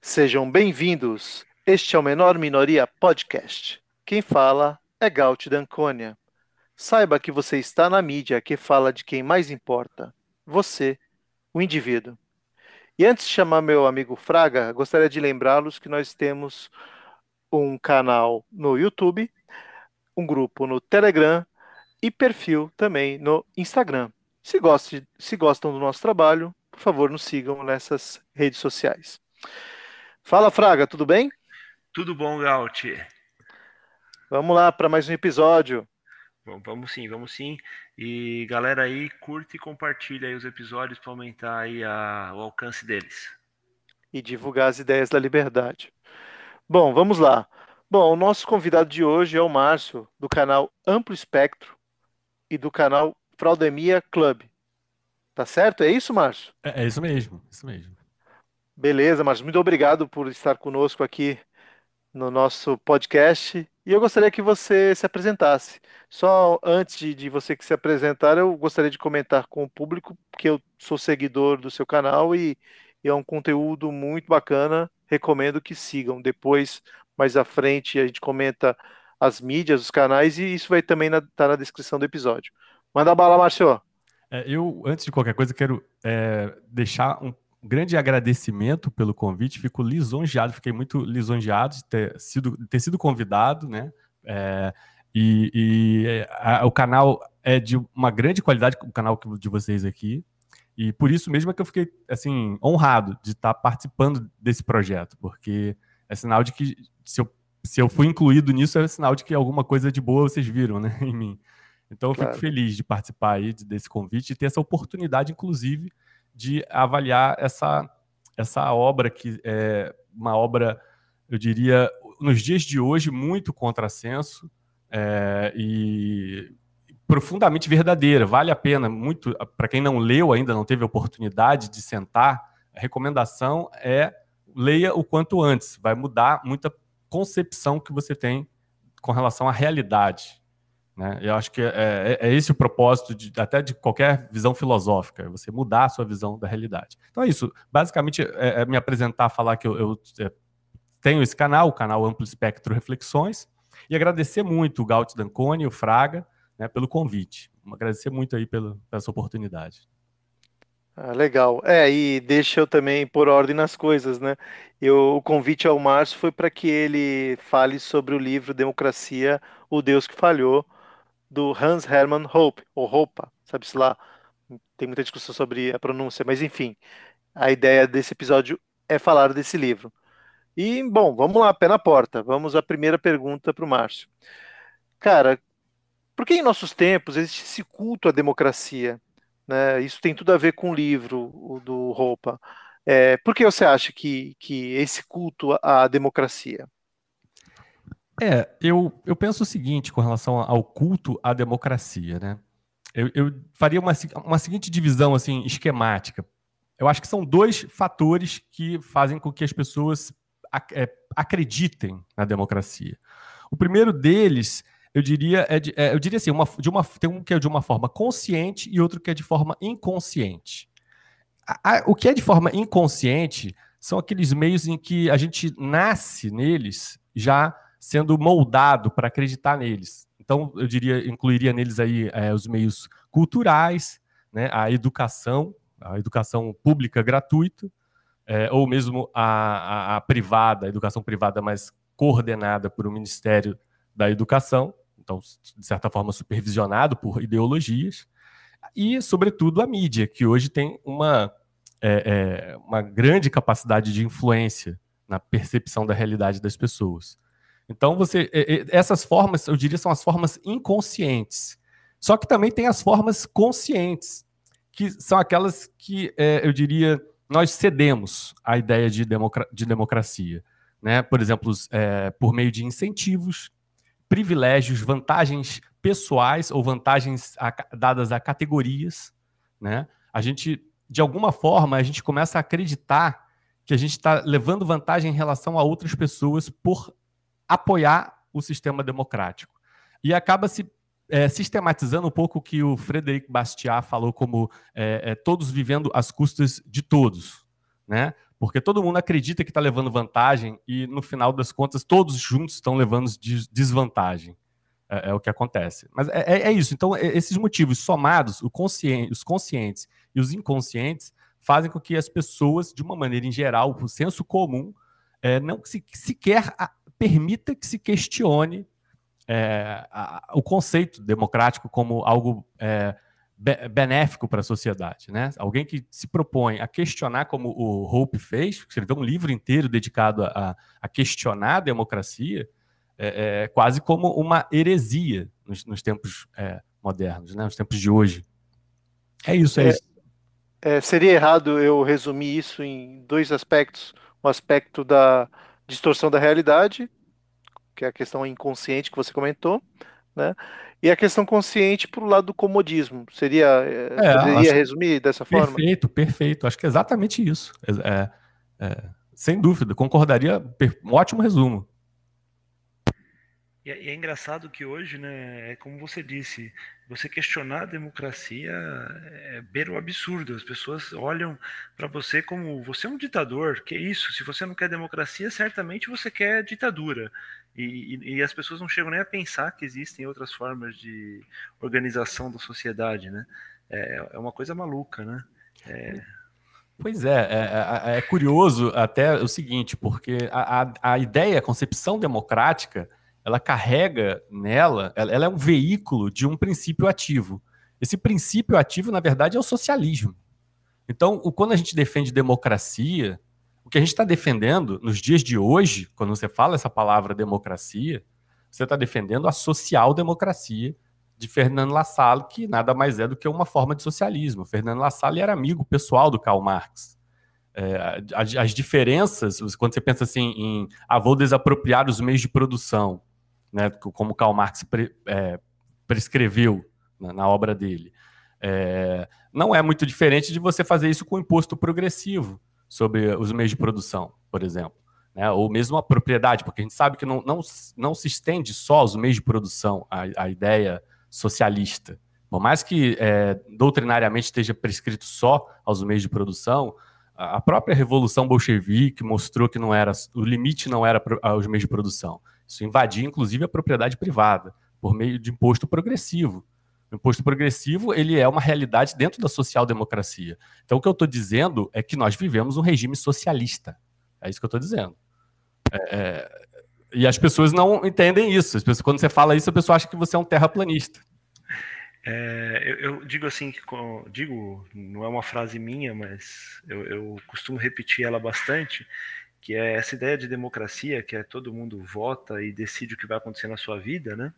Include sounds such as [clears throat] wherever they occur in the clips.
Sejam bem-vindos. Este é o Menor Minoria Podcast. Quem fala é Gaut Dancônia. Saiba que você está na mídia que fala de quem mais importa, você, o indivíduo. E antes de chamar meu amigo Fraga, gostaria de lembrá-los que nós temos um canal no YouTube, um grupo no Telegram e perfil também no Instagram. Se, goste, se gostam do nosso trabalho, por favor, nos sigam nessas redes sociais. Fala, Fraga, tudo bem? Tudo bom, Gaut? Vamos lá para mais um episódio. Bom, vamos sim, vamos sim. E galera aí, curte e compartilha aí os episódios para aumentar aí a, o alcance deles. E divulgar as ideias da liberdade. Bom, vamos lá. Bom, o nosso convidado de hoje é o Márcio, do canal Amplo Espectro e do canal Fraudemia Club. Tá certo? É isso, Márcio? É, é isso mesmo, isso mesmo. Beleza, Márcio. Muito obrigado por estar conosco aqui no nosso podcast. E eu gostaria que você se apresentasse. Só antes de, você que se apresentar, eu gostaria de comentar com o público que eu sou seguidor do seu canal e, e é um conteúdo muito bacana. Recomendo que sigam. Depois, mais à frente, a gente comenta as mídias, os canais, e isso vai também estar na, tá na descrição do episódio. Manda bala, Márcio. É, eu, antes de qualquer coisa, quero é, deixar um grande agradecimento pelo convite. Fico lisonjeado, fiquei muito lisonjeado de ter sido, ter sido convidado, né? É, e, e a, o canal é de uma grande qualidade, o canal de vocês aqui. E por isso mesmo é que eu fiquei assim honrado de estar participando desse projeto, porque é sinal de que se eu, se eu fui incluído nisso, é sinal de que alguma coisa de boa vocês viram, né, [laughs] em mim. Então eu claro. fico feliz de participar aí desse convite e ter essa oportunidade, inclusive, de avaliar essa, essa obra, que é uma obra, eu diria, nos dias de hoje, muito contrassenso é, e profundamente verdadeira. Vale a pena, muito, para quem não leu ainda, não teve oportunidade de sentar, a recomendação é leia o quanto antes, vai mudar muita concepção que você tem com relação à realidade. Né? Eu acho que é, é, é, esse o propósito de, até de qualquer visão filosófica, é você mudar a sua visão da realidade. Então é isso. Basicamente, é, é me apresentar, falar que eu, eu é, tenho esse canal, o canal Amplo Espectro Reflexões, e agradecer muito o Gaut Danconi, o Fraga, né, pelo convite. Agradecer muito aí pela essa oportunidade. Ah, legal. É, e deixa eu também pôr ordem nas coisas, né? Eu, o convite ao Márcio foi para que ele fale sobre o livro Democracia, o Deus que Falhou, do Hans Hermann Hope, ou Hopa, sabe-se lá. Tem muita discussão sobre a pronúncia, mas enfim, a ideia desse episódio é falar desse livro. E, bom, vamos lá, pé na porta. Vamos à primeira pergunta para o Márcio. Cara, por que em nossos tempos existe esse culto à democracia? Né? Isso tem tudo a ver com o livro o do Roupa. É, por que você acha que, que esse culto à democracia? É, eu, eu penso o seguinte com relação ao culto à democracia, né? Eu, eu faria uma, uma seguinte divisão assim esquemática. Eu acho que são dois fatores que fazem com que as pessoas ac é, acreditem na democracia. O primeiro deles, eu diria, é, de, é eu diria assim, uma, de uma, tem um que é de uma forma consciente e outro que é de forma inconsciente. A, a, o que é de forma inconsciente são aqueles meios em que a gente nasce neles já sendo moldado para acreditar neles. Então, eu diria, incluiria neles aí é, os meios culturais, né, a educação, a educação pública gratuita, é, ou mesmo a, a, a, privada, a educação privada mais coordenada por o Ministério da Educação, então, de certa forma, supervisionado por ideologias, e, sobretudo, a mídia, que hoje tem uma, é, é uma grande capacidade de influência na percepção da realidade das pessoas. Então, você, essas formas, eu diria, são as formas inconscientes. Só que também tem as formas conscientes, que são aquelas que, é, eu diria, nós cedemos à ideia de, democra de democracia. Né? Por exemplo, é, por meio de incentivos, privilégios, vantagens pessoais ou vantagens a, dadas a categorias. Né? A gente, de alguma forma, a gente começa a acreditar que a gente está levando vantagem em relação a outras pessoas por apoiar o sistema democrático. E acaba se é, sistematizando um pouco o que o Frederic Bastiat falou como é, é, todos vivendo às custas de todos. Né? porque todo mundo acredita que está levando vantagem e, no final das contas, todos juntos estão levando desvantagem. É, é o que acontece. Mas é, é, é isso. Então, esses motivos somados, consciente, os conscientes e os inconscientes, fazem com que as pessoas, de uma maneira em geral, o senso comum, não se, sequer permita que se questione é, a, o conceito democrático como algo é, be, benéfico para a sociedade. Né? Alguém que se propõe a questionar, como o Hope fez, escreveu um livro inteiro dedicado a, a questionar a democracia, é, é, quase como uma heresia nos, nos tempos é, modernos, né? nos tempos de hoje. É isso, é, é, isso. É, seria errado eu resumir isso em dois aspectos: o aspecto da distorção da realidade, que é a questão inconsciente que você comentou, né? E a questão consciente para o lado do comodismo. Seria, é, é poderia resumir dessa perfeito, forma? Perfeito, perfeito. Acho que é exatamente isso. É, é, sem dúvida, concordaria. Um ótimo resumo. E é, e é, engraçado que hoje, né, é como você disse, você questionar a democracia é beira o absurdo. As pessoas olham para você como você é um ditador. Que isso? Se você não quer democracia, certamente você quer ditadura. E, e, e, as pessoas não chegam nem a pensar que existem outras formas de organização da sociedade, né? É, é uma coisa maluca, né? É... Pois é, é, é, é, curioso até o seguinte, porque a, a, a ideia, a concepção democrática ela carrega nela, ela, ela é um veículo de um princípio ativo. Esse princípio ativo, na verdade, é o socialismo. Então, quando a gente defende democracia, o que a gente está defendendo nos dias de hoje, quando você fala essa palavra democracia, você está defendendo a social-democracia de Fernando Lassalle, que nada mais é do que uma forma de socialismo. Fernando Lassalle era amigo pessoal do Karl Marx. É, as, as, diferenças, quando você pensa assim em ah, vou desapropriar os meios de produção, né, como Karl Marx pre, é, prescreveu na, na, obra dele. É, não é muito diferente de você fazer isso com imposto progressivo sobre os meios de produção, por exemplo. Né, ou mesmo a propriedade, porque a gente sabe que não, não, não se estende só aos meios de produção a, a ideia socialista. Por mais que é, doutrinariamente esteja prescrito só aos meios de produção, a própria revolução bolchevique mostrou que não era o limite não era os meios de produção. Isso invadia, inclusive, a propriedade privada, por meio de imposto progressivo. O imposto progressivo ele é uma realidade dentro da social-democracia. Então, o que eu estou dizendo é que nós vivemos um regime socialista. É isso que eu estou dizendo. É, é, e as pessoas não entendem isso. As pessoas, quando você fala isso, a pessoa acha que você é um terraplanista. É, eu, eu, digo assim, digo, não é uma frase minha, mas eu, eu costumo repetir ela bastante, que é essa ideia de democracia, que é todo mundo vota e decide o que vai acontecer na sua vida, né?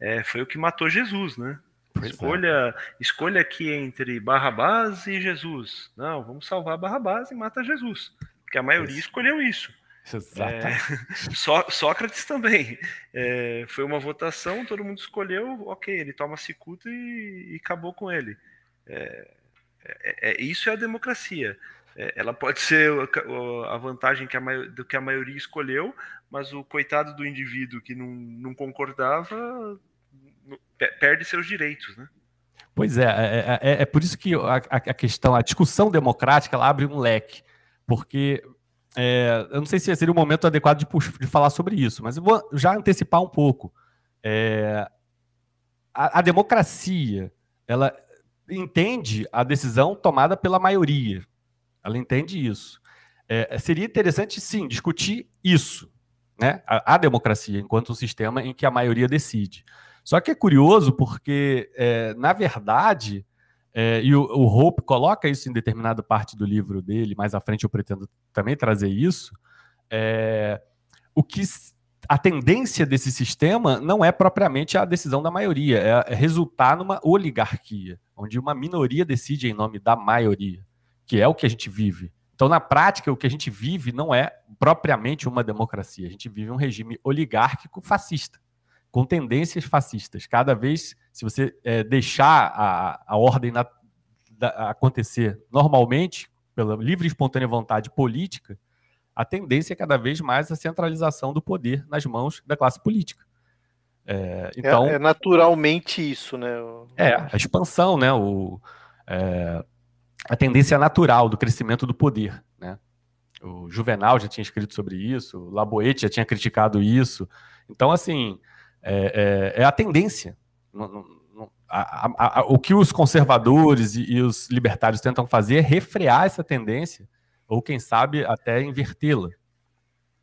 É, foi o que matou Jesus, né? Pois escolha, é. escolha aqui entre Barrabás e Jesus. Não, vamos salvar Barrabás e mata Jesus, porque a maioria isso. escolheu isso. É, [laughs] Só, Sócrates também. É, foi uma votação, todo mundo escolheu, ok, ele toma cicuta e, e acabou com ele. É, é, é isso é a democracia. É, ela pode ser a vantagem que a, do que a maioria escolheu, mas o coitado do indivíduo que não, não concordava perde seus direitos, né? Pois é, é, é, é por isso que a, a, questão, a discussão democrática, ela abre um leque, porque é, eu não sei se seria o momento adequado de, de, falar sobre isso, mas eu vou já antecipar um pouco. É, a, a democracia, ela entende a decisão tomada pela maioria, ela entende isso. É, seria interessante, sim, discutir isso, né? A, a, democracia enquanto um sistema em que a maioria decide. Só que é curioso porque, é, na verdade, é, e o, o Hope coloca isso em determinada parte do livro dele, mais à frente eu pretendo também trazer isso, é, o que a tendência desse sistema não é propriamente a decisão da maioria, é, é resultar numa oligarquia, onde uma minoria decide em nome da maioria que é o que a gente vive. Então, na prática, o que a gente vive não é propriamente uma democracia. A gente vive um regime oligárquico fascista, com tendências fascistas. Cada vez, se você é, deixar a, a ordem na, da, acontecer normalmente, pela livre e espontânea vontade política, a tendência é cada vez mais a centralização do poder nas mãos da classe política. É, então, é, é naturalmente isso, né? É, a expansão, né? O, é, a tendência natural do crescimento do poder. Né? o Juvenal já tinha escrito sobre isso, o Laboete já tinha criticado isso. Então, assim, é, é, é a tendência. A, a, a, o que os conservadores e, e, os libertários tentam fazer é refrear essa tendência, ou quem sabe até invertê-la.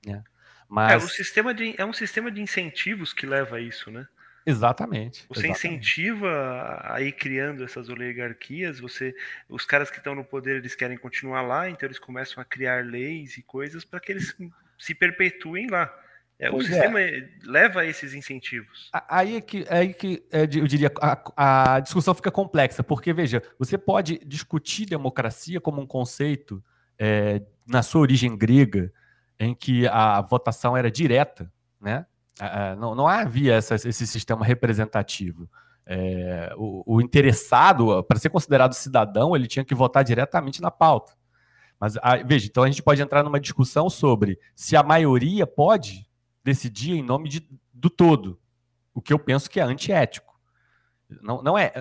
Né? Mas... É, o sistema de, é um sistema de incentivos que leva a isso, né? Exatamente. Você exatamente. incentiva a ir criando essas oligarquias, você, os caras que estão no poder eles querem continuar lá, então eles começam a criar leis e coisas para que eles se perpetuem lá. É, o sistema é. leva a esses incentivos. Aí é que, aí que é, eu diria a, a discussão fica complexa, porque veja, você pode discutir democracia como um conceito é, na sua origem grega, em que a votação era direta, né? Não, não havia essa, esse sistema representativo. É, o, o, interessado, para ser considerado cidadão, ele tinha que votar diretamente na pauta. Mas veja, então a gente pode entrar numa discussão sobre se a maioria pode decidir em nome de, do todo, o que eu penso que é antiético. Não, não é,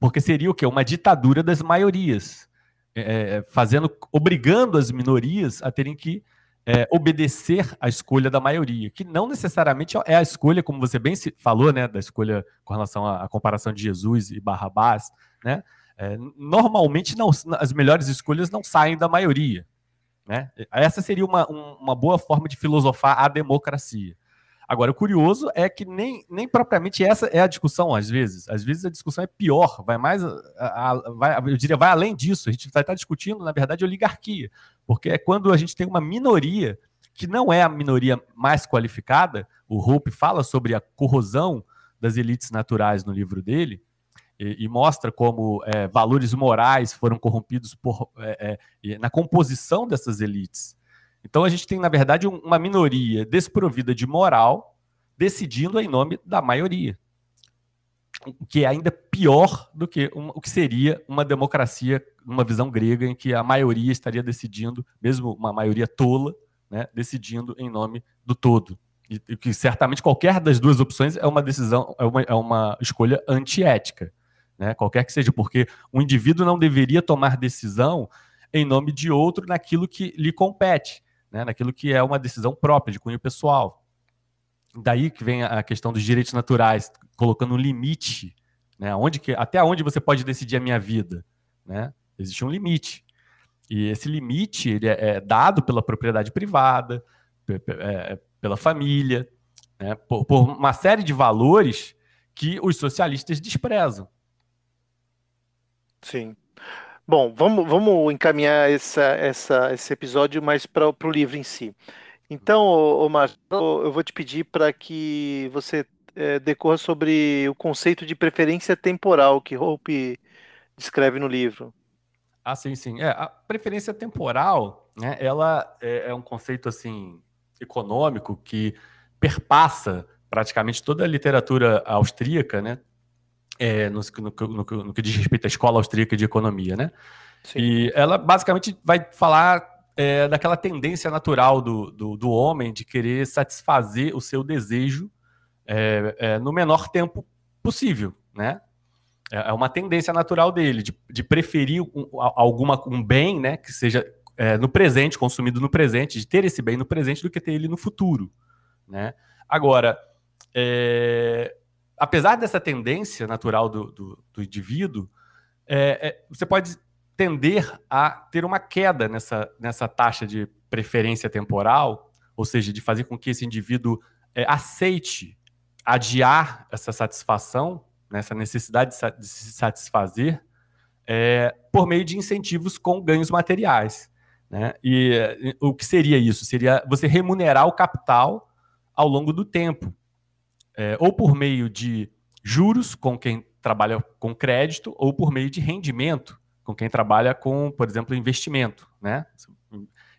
porque seria o quê? Uma ditadura das maiorias, é, é, fazendo, obrigando as minorias a terem que é, obedecer à escolha da maioria, que não necessariamente é a escolha, como você bem falou, né, da escolha com relação à, comparação de Jesus e Barrabás, né? É, normalmente não, as melhores escolhas não saem da maioria. Né? Essa seria uma, um, uma boa forma de filosofar a democracia. Agora, o curioso é que nem, nem propriamente essa é a discussão, às vezes. Às vezes a discussão é pior, vai mais. A, a, vai, eu diria, vai além disso. A gente vai estar discutindo, na verdade, oligarquia. Porque é quando a gente tem uma minoria que não é a minoria mais qualificada. O Hope fala sobre a corrosão das elites naturais no livro dele e, e mostra como é, valores morais foram corrompidos por, é, é, na composição dessas elites. Então a gente tem, na verdade, um, uma minoria desprovida de moral decidindo em nome da maioria. O que é ainda pior do que o que seria uma democracia, uma visão grega, em que a maioria estaria decidindo, mesmo uma maioria tola, né, decidindo em nome do todo. E, e que certamente qualquer das duas opções é uma decisão, é uma, é uma escolha antiética né? qualquer que seja, porque o indivíduo não deveria tomar decisão em nome de outro naquilo que lhe compete, né? naquilo que é uma decisão própria, de cunho pessoal. Daí que vem a questão dos direitos naturais, colocando um limite, né? onde que, até onde você pode decidir a minha vida. Né? Existe um limite. E esse limite ele é, é dado pela propriedade privada, é, pela família, né? por, por uma série de valores que os socialistas desprezam. Sim. Bom, vamos, vamos encaminhar essa, essa, esse episódio mais para o livro em si. Então, ô, ô Márcio, eu vou te pedir para que você é, decorra sobre o conceito de preferência temporal que Hope descreve no livro. Ah, sim, sim. É, a preferência temporal, né, ela é, é um conceito assim econômico que perpassa praticamente toda a literatura austríaca, né? é, no, no, no, no, que diz respeito à escola austríaca de economia, né? Sim. E ela basicamente vai falar é, daquela tendência natural do, do, do, homem de querer satisfazer o seu desejo é, é no menor tempo possível, né? É, é uma tendência natural dele, de, de preferir um, alguma, um bem, né, que seja é, no presente, consumido no presente, de ter esse bem no presente do que ter ele no futuro, né? Agora, é, apesar dessa tendência natural do, do, do indivíduo, você pode tender a ter uma queda nessa, nessa taxa de preferência temporal, ou seja, de fazer com que esse indivíduo é, aceite adiar essa satisfação, né, essa necessidade de, se satisfazer, é, por meio de incentivos com ganhos materiais. Né? E o que seria isso? Seria você remunerar o capital ao longo do tempo é, ou por meio de juros com quem trabalha com crédito, ou por meio de rendimento com quem trabalha com, por exemplo, investimento, né?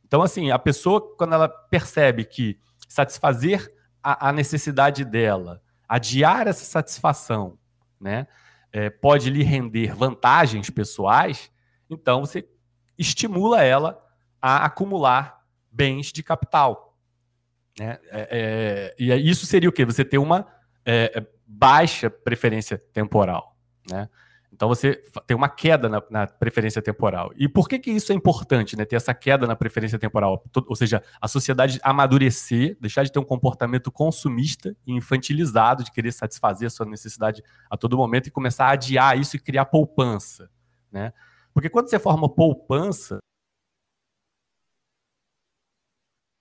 Então, assim, a pessoa, quando ela percebe que satisfazer a, a necessidade dela, adiar essa satisfação, né, é, pode lhe render vantagens pessoais, então você estimula ela a acumular bens de capital. Né? É, é, e isso seria o quê? Você ter uma é, é, baixa preferência temporal. Né? Então você tem uma queda na, na, preferência temporal. E por que, que isso é importante, né? Ter essa queda na preferência temporal? Ou seja, a sociedade amadurecer, deixar de ter um comportamento consumista e infantilizado, de querer satisfazer a sua necessidade a todo momento e começar a adiar isso e criar poupança. Né? Porque quando você forma poupança,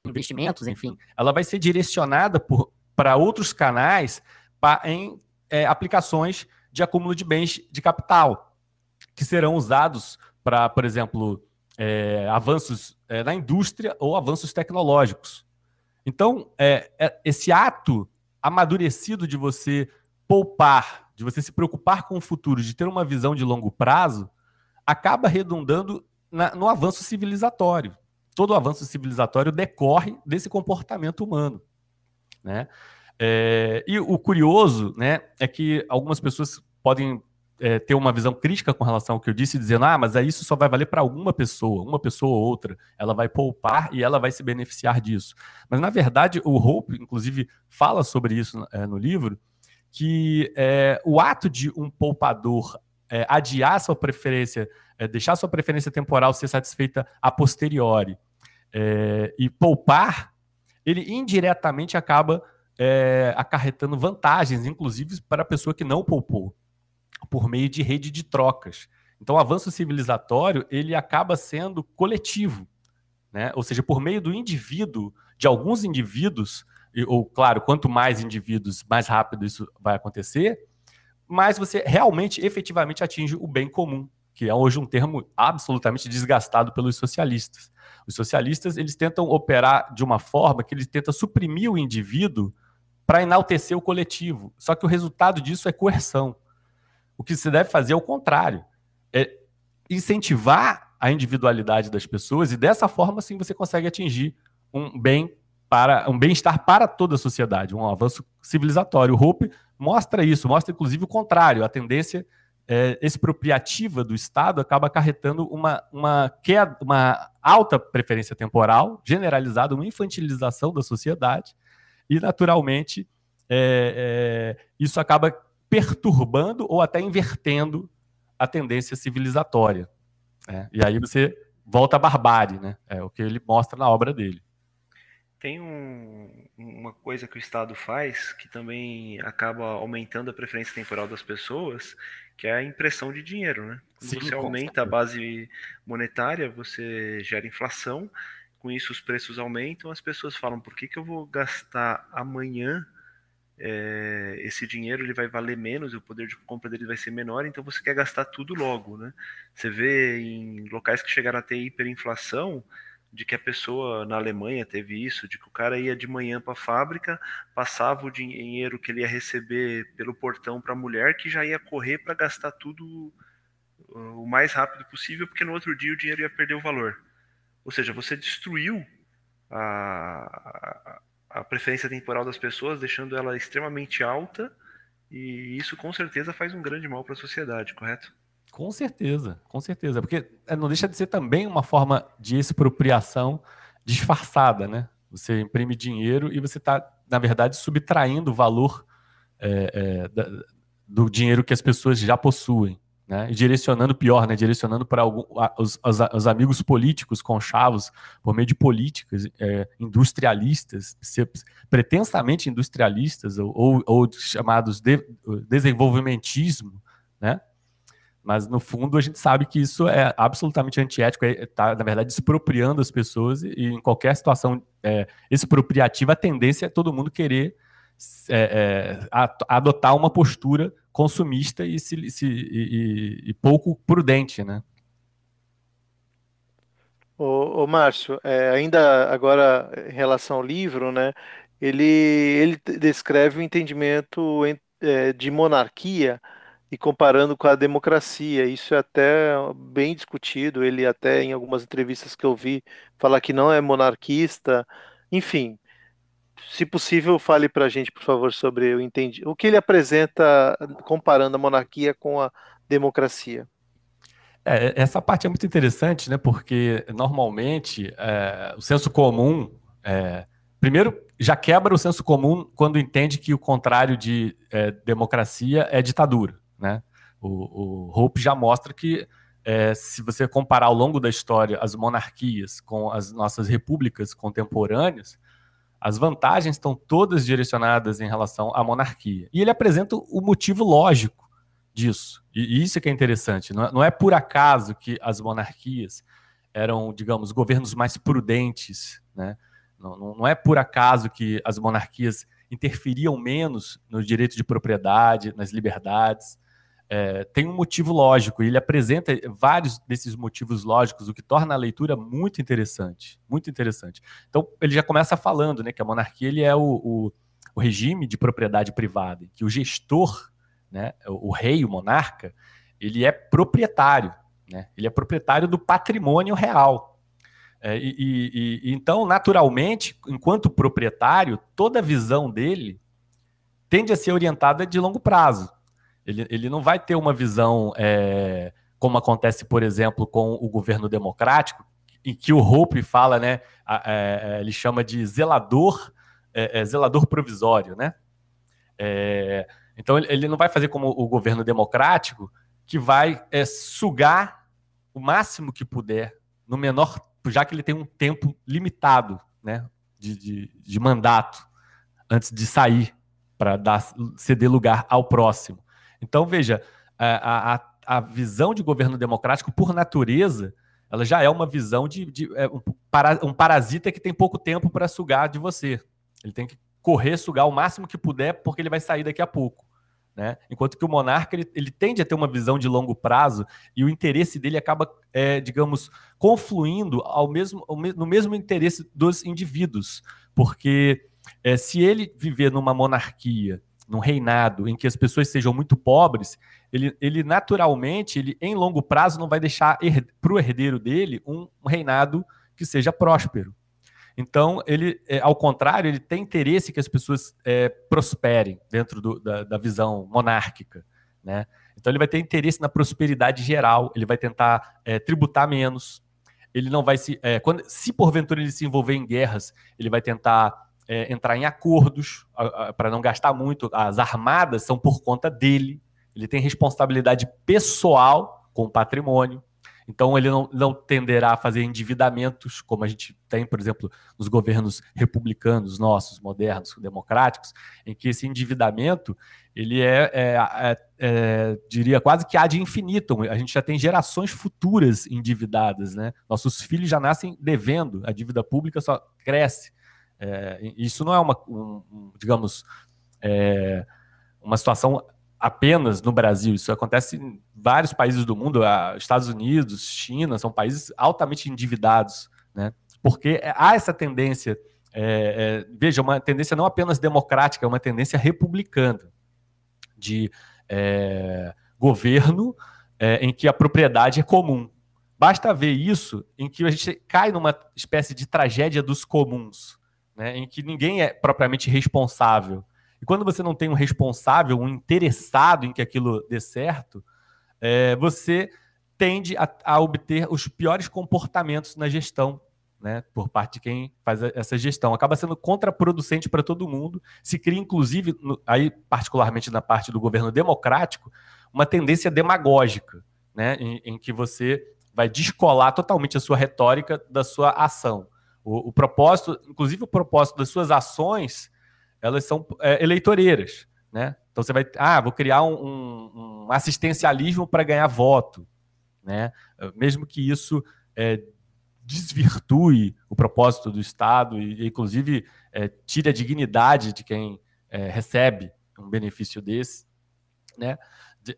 investimentos, enfim, ela vai ser direcionada para outros canais pra, em é, aplicações de acúmulo de bens de capital, que serão usados para, por exemplo, é, avanços é, na indústria ou avanços tecnológicos. Então, é, é, esse ato amadurecido de você poupar, de você se preocupar com o futuro, de ter uma visão de longo prazo, acaba redundando na, no avanço civilizatório. Todo avanço civilizatório decorre desse comportamento humano. Né? É, e o curioso né, é que algumas pessoas podem é, ter uma visão crítica com relação ao que eu disse, dizendo, ah, mas isso só vai valer para alguma pessoa, uma pessoa ou outra, ela vai poupar e ela vai se beneficiar disso. Mas, na verdade, o Hope, inclusive, fala sobre isso é, no livro, que é, o ato de um poupador é, adiar sua preferência, é, deixar sua preferência temporal ser satisfeita a posteriori é, e poupar, ele indiretamente acaba é, acarretando vantagens, inclusive para a pessoa que não poupou, por meio de rede de trocas. Então, o avanço civilizatório ele acaba sendo coletivo, né? ou seja, por meio do indivíduo, de alguns indivíduos, ou claro, quanto mais indivíduos, mais rápido isso vai acontecer, mais você realmente, efetivamente atinge o bem comum, que é hoje um termo absolutamente desgastado pelos socialistas. Os socialistas eles tentam operar de uma forma que eles tentam suprimir o indivíduo para enaltecer o coletivo. Só que o resultado disso é coerção. O que se deve fazer é o contrário. É incentivar a individualidade das pessoas e dessa forma sim você consegue atingir um bem para um bem-estar para toda a sociedade, um avanço civilizatório. O Hope mostra isso, mostra inclusive o contrário, a tendência é, expropriativa do Estado acaba acarretando uma, uma, queda, uma alta preferência temporal generalizada, uma infantilização da sociedade e, naturalmente, é, é, isso acaba perturbando ou até invertendo a tendência civilizatória. Né? E aí você volta à barbárie, né? É o que ele mostra na obra dele. Tem um, uma coisa que o Estado faz que também acaba aumentando a preferência temporal das pessoas, que é a impressão de dinheiro, né? Quando Sim, você aumenta a base monetária, você gera inflação com isso os preços aumentam, as pessoas falam, por que, que eu vou gastar amanhã é, esse dinheiro ele vai valer menos, o poder de compra dele vai ser menor, então você quer gastar tudo logo, né? Você vê em locais que chegaram a ter hiperinflação, de que a pessoa na Alemanha teve isso, de que o cara ia de manhã para a fábrica, passava o dinheiro que ele ia receber pelo portão para a mulher, que já ia correr para gastar tudo o mais rápido possível, porque no outro dia o dinheiro ia perder o valor. Ou seja, você destruiu a, a preferência temporal das pessoas, deixando ela extremamente alta, e isso com certeza faz um grande mal para a sociedade, correto? Com certeza, com certeza. Porque é, não deixa de ser também uma forma de expropriação disfarçada, né? Você imprime dinheiro e você está, na verdade, subtraindo o valor é, é, da, do dinheiro que as pessoas já possuem né? Direcionando pior, né? Direcionando para os, os, os, amigos políticos conchavos por meio de políticas é, industrialistas, pretensamente industrialistas ou, ou, ou chamados de desenvolvimentismo, né? Mas no fundo a gente sabe que isso é absolutamente antiético, está na verdade expropriando as pessoas e, e em qualquer situação é, expropriativa a tendência é todo mundo querer é, é, adotar uma postura consumista e, se, se, e, e pouco prudente, né? Ô, ô Márcio, é, ainda agora em relação ao livro, né? Ele, ele descreve o entendimento é, de monarquia e comparando com a democracia. Isso é até bem discutido. Ele até em algumas entrevistas que eu vi falar que não é monarquista. Enfim, se possível, fale para a gente, por favor, sobre o entendi, o que ele apresenta comparando a monarquia com a democracia. É, essa parte é muito interessante, né? Porque normalmente é, o senso comum, é, primeiro, já quebra o senso comum quando entende que o contrário de é, democracia é ditadura, né? O, o Hope já mostra que é, se você comparar ao longo da história as monarquias com as nossas repúblicas contemporâneas, as vantagens estão todas direcionadas em relação à monarquia. E ele apresenta o motivo lógico disso. E isso é que é interessante. Não é, não é por acaso que as monarquias eram, digamos, governos mais prudentes. Né? Não, não é por acaso que as monarquias interferiam menos no direito de propriedade, nas liberdades é, tem um motivo lógico, e ele apresenta vários desses motivos lógicos, o que torna a leitura muito interessante, muito interessante. Então, ele já começa falando né, que a monarquia ele é o, o, o regime de propriedade privada, que o gestor, né, o, o rei, o monarca, ele é proprietário, né, ele é proprietário do patrimônio real. É, e, e, então, naturalmente, enquanto proprietário, toda a visão dele tende a ser orientada de longo prazo. Ele, ele não vai ter uma visão, é, como acontece, por exemplo, com o governo democrático, em que o Hope fala, né, é, ele chama de zelador, é, é, zelador provisório, né? É, então ele não vai fazer como o governo democrático, que vai é, sugar o máximo que puder, no menor, já que ele tem um tempo limitado, né, de, de, de mandato antes de sair para ceder lugar ao próximo. Então, veja, a, a, a visão de governo democrático, por natureza, ela já é uma visão de, de é um, para, um parasita que tem pouco tempo para sugar de você. Ele tem que correr, sugar o máximo que puder, porque ele vai sair daqui a pouco. Né? Enquanto que o monarca ele, ele, tende a ter uma visão de longo prazo e o interesse dele acaba, é, digamos, confluindo ao mesmo, ao no mesmo interesse dos indivíduos. Porque é, se ele viver numa monarquia num reinado em que as pessoas sejam muito pobres, ele, ele naturalmente, ele em longo prazo não vai deixar para o herdeiro dele um, um, reinado que seja próspero. Então, ele, é, ao contrário, ele tem interesse que as pessoas é, prosperem dentro do, da, da, visão monárquica. Né? Então, ele vai ter interesse na prosperidade geral, ele vai tentar é, tributar menos, ele não vai se. É, quando, se porventura ele se envolver em guerras, ele vai tentar é, entrar em acordos para não gastar muito. As armadas são por conta dele. Ele tem responsabilidade pessoal com o patrimônio. Então, ele não, não tenderá a fazer endividamentos, como a gente tem, por exemplo, nos governos republicanos nossos, modernos, democráticos, em que esse endividamento ele é, é, é, é diria, quase que há de infinito. A gente já tem gerações futuras endividadas. Né? Nossos filhos já nascem devendo, a dívida pública só cresce. É, isso não é uma, um, digamos, é, uma situação apenas no Brasil. Isso acontece em vários países do mundo, Estados Unidos, China, são países altamente endividados, né? Porque há essa tendência, é, é, veja, uma tendência não apenas democrática, é uma tendência republicana de é, governo é, em que a propriedade é comum. Basta ver isso em que a gente cai numa espécie de tragédia dos comuns né, em que ninguém é propriamente responsável. E quando você não tem um responsável, um interessado em que aquilo dê certo, é, você tende a, a, obter os piores comportamentos na gestão, né, por parte de quem faz essa gestão. Acaba sendo contraproducente para todo mundo. Se cria, inclusive, no, aí particularmente na parte do governo democrático, uma tendência demagógica, né, em, em que você vai descolar totalmente a sua retórica da sua ação. O, o, propósito, inclusive o propósito das suas ações, elas são é, eleitoreiras, né? Então você vai, ah, vou criar um, um, um assistencialismo para ganhar voto, né? Mesmo que isso é, desvirtue o propósito do Estado e, inclusive, é, tire a dignidade de quem é, recebe um benefício desse, né?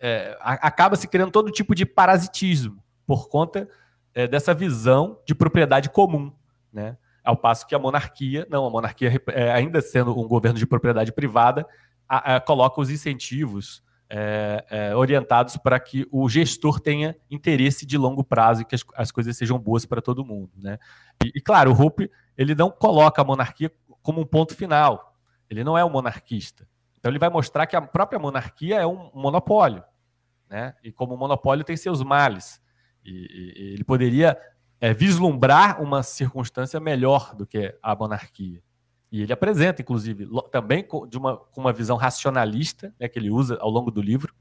É, acaba se criando todo tipo de parasitismo por conta é, dessa visão de propriedade comum, né? Ao passo que a monarquia, não, a monarquia, é, ainda sendo um governo de propriedade privada, a, a, coloca os incentivos é, é, orientados para que o gestor tenha interesse de longo prazo e que as, as coisas sejam boas para todo mundo. Né? E, e, claro, o Hope ele não coloca a monarquia como um ponto final. Ele não é um monarquista. Então ele vai mostrar que a própria monarquia é um monopólio. Né? E como monopólio tem seus males. E, e, ele poderia é, vislumbrar uma circunstância melhor do que a monarquia. E ele apresenta, inclusive, também de uma, com uma visão racionalista, né, que ele usa ao longo do livro,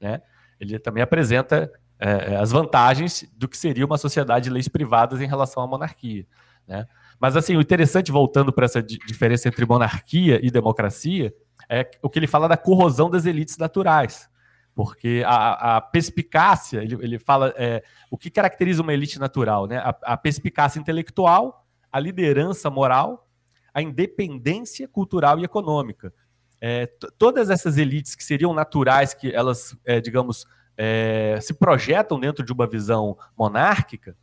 né? ele também apresenta é, as vantagens do que seria uma sociedade de leis privadas em relação à monarquia. Né? Mas assim, o interessante, voltando para essa diferença entre monarquia e democracia, é o que ele fala da corrosão das elites naturais. Porque a, a perspicácia, ele, ele fala é, o que caracteriza uma elite natural, né? A, a perspicácia intelectual, a liderança moral, a independência cultural e econômica. É, todas essas elites que seriam naturais, que elas, é, digamos, é, se projetam dentro de uma visão monárquica,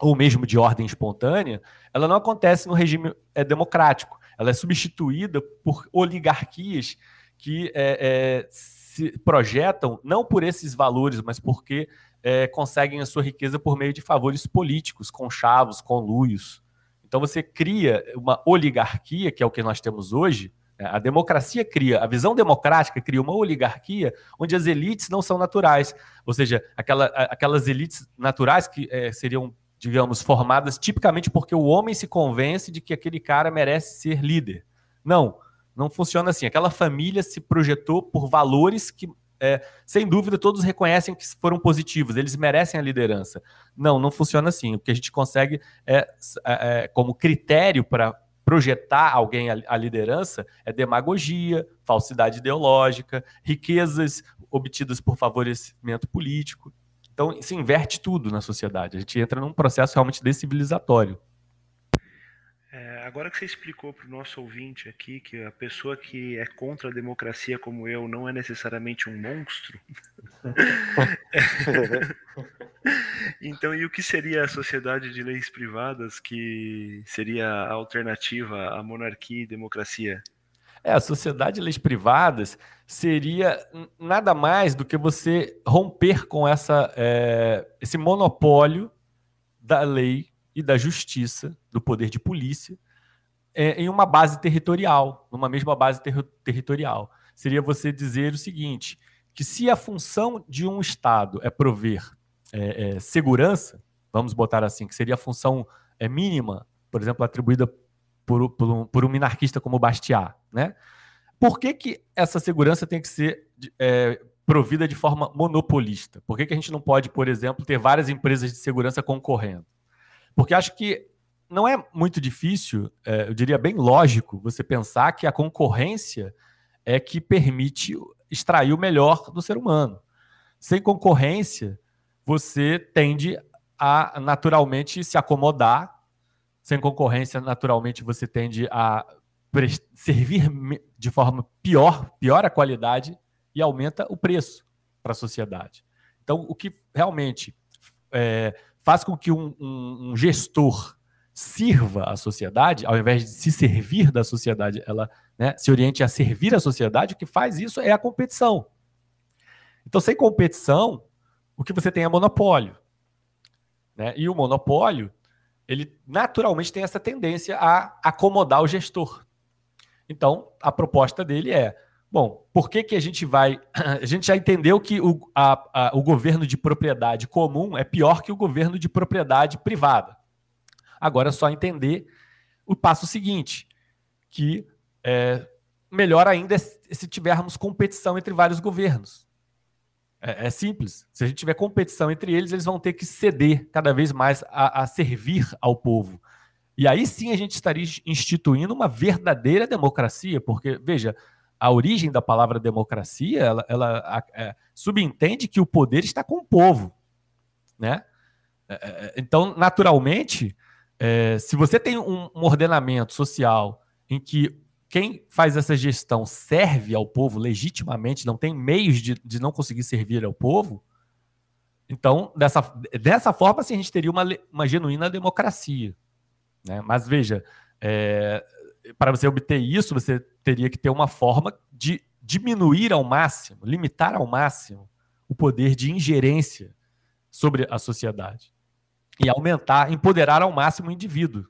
ou mesmo de ordem espontânea, ela não acontece no regime é, democrático. Ela é substituída por oligarquias que é, se projetam não por esses valores, mas porque é, conseguem a sua riqueza por meio de favores políticos, conchavos, conluios. Então você cria uma oligarquia, que é o que nós temos hoje. Né? A democracia cria, a visão democrática cria uma oligarquia onde as elites não são naturais, ou seja, aquela, aquelas elites naturais que é, seriam digamos, formadas tipicamente porque o homem se convence de que aquele cara merece ser líder. Não, não funciona assim. Aquela família se projetou por valores que, é, sem dúvida, todos reconhecem que foram positivos, eles merecem a liderança. Não, não funciona assim. O que a gente consegue é, é, é como critério para projetar alguém à liderança é demagogia, falsidade ideológica, riquezas obtidas por favorecimento político. Então, se inverte tudo na sociedade. A gente entra num processo realmente decivilizatório. É, agora que você explicou para o nosso ouvinte aqui que a pessoa que é contra a democracia como eu não é necessariamente um monstro. [laughs] então, e o que seria a sociedade de leis privadas que seria a alternativa à monarquia e democracia? É, a sociedade de leis privadas seria nada mais do que você romper com essa, é, esse monopólio da lei e da justiça, do poder de polícia, é, em uma base territorial, numa mesma base ter territorial. Seria você dizer o seguinte: que se a função de um Estado é prover é, é segurança, vamos botar assim, que seria a função é, mínima, por exemplo, atribuída por, por, um, por um minarquista como Bastiat, né? Por que, que essa segurança tem que ser é, provida de forma monopolista? Por que, que a gente não pode, por exemplo, ter várias empresas de segurança concorrendo? Porque acho que não é muito difícil, é, eu diria bem lógico, você pensar que a concorrência é que permite extrair o melhor do ser humano. Sem concorrência, você tende a naturalmente se acomodar sem concorrência, naturalmente, você tende a servir de forma pior, pior a qualidade e aumenta o preço para a sociedade. Então, o que realmente é, faz com que um, um, um, gestor sirva a sociedade, ao invés de se servir da sociedade, ela né, se oriente a servir a sociedade, o que faz isso é a competição. Então, sem competição, o que você tem é monopólio. Né? E o monopólio ele naturalmente tem essa tendência a acomodar o gestor. Então, a proposta dele é: bom, por que, que a gente vai. [clears throat] A gente já entendeu que o, a, a, o governo de propriedade comum é pior que o governo de propriedade privada. Agora é só entender o passo seguinte, que é, melhor ainda é se tivermos competição entre vários governos. É, é, simples. Se a gente tiver competição entre eles, eles vão ter que ceder cada vez mais a, a servir ao povo. E aí sim a gente estaria instituindo uma verdadeira democracia, porque, veja, a origem da palavra democracia, ela, ela é, subentende que o poder está com o povo, né? É, é, então, naturalmente, é, se você tem um, um ordenamento social em que quem faz essa gestão serve ao povo legitimamente, não tem meios de, de não conseguir servir ao povo, então, dessa, dessa forma, sim, a gente teria uma, uma genuína democracia. Né? Mas veja, é, para você obter isso, você teria que ter uma forma de diminuir ao máximo, limitar ao máximo o poder de ingerência sobre a sociedade e aumentar, empoderar ao máximo o indivíduo.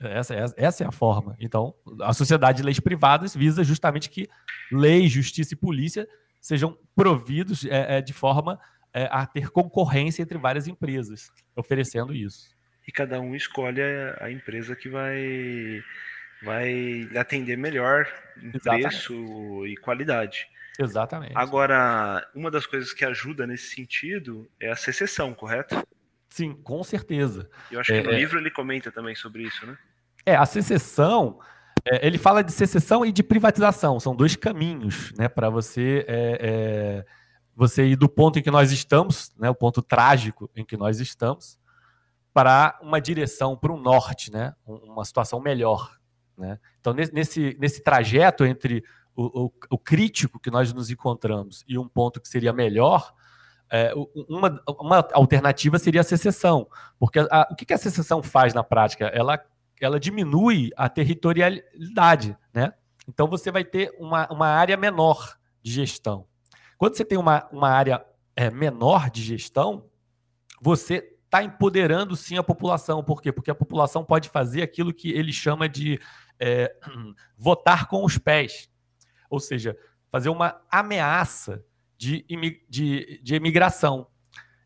Essa, essa é a forma. Então, a sociedade de leis privadas visa justamente que lei, justiça e polícia sejam providos é, é, de forma é, a ter concorrência entre várias empresas, oferecendo isso. E cada um escolhe a empresa que vai vai atender melhor em Exatamente. preço e qualidade. Exatamente. Agora, uma das coisas que ajuda nesse sentido é a secessão, correto? Sim, com certeza. Eu acho que no é, é. livro ele comenta também sobre isso, né? É, a secessão, é, ele fala de secessão e de privatização, são dois caminhos, né, para você é, é, você ir do ponto em que nós estamos, né, o ponto trágico em que nós estamos, para uma direção para o norte, né, uma situação melhor. Né? Então, nesse, nesse trajeto entre o, o, o, crítico que nós nos encontramos e um ponto que seria melhor, é, uma, uma alternativa seria a secessão. Porque a, o que a secessão faz na prática? Ela, ela diminui a territorialidade. Né? Então, você vai ter uma, uma área menor de gestão. Quando você tem uma, uma área é, menor de gestão, você está empoderando sim a população. Por quê? Porque a população pode fazer aquilo que ele chama de é, [clears throat] votar com os pés. Ou seja, fazer uma ameaça de, de, de imigração.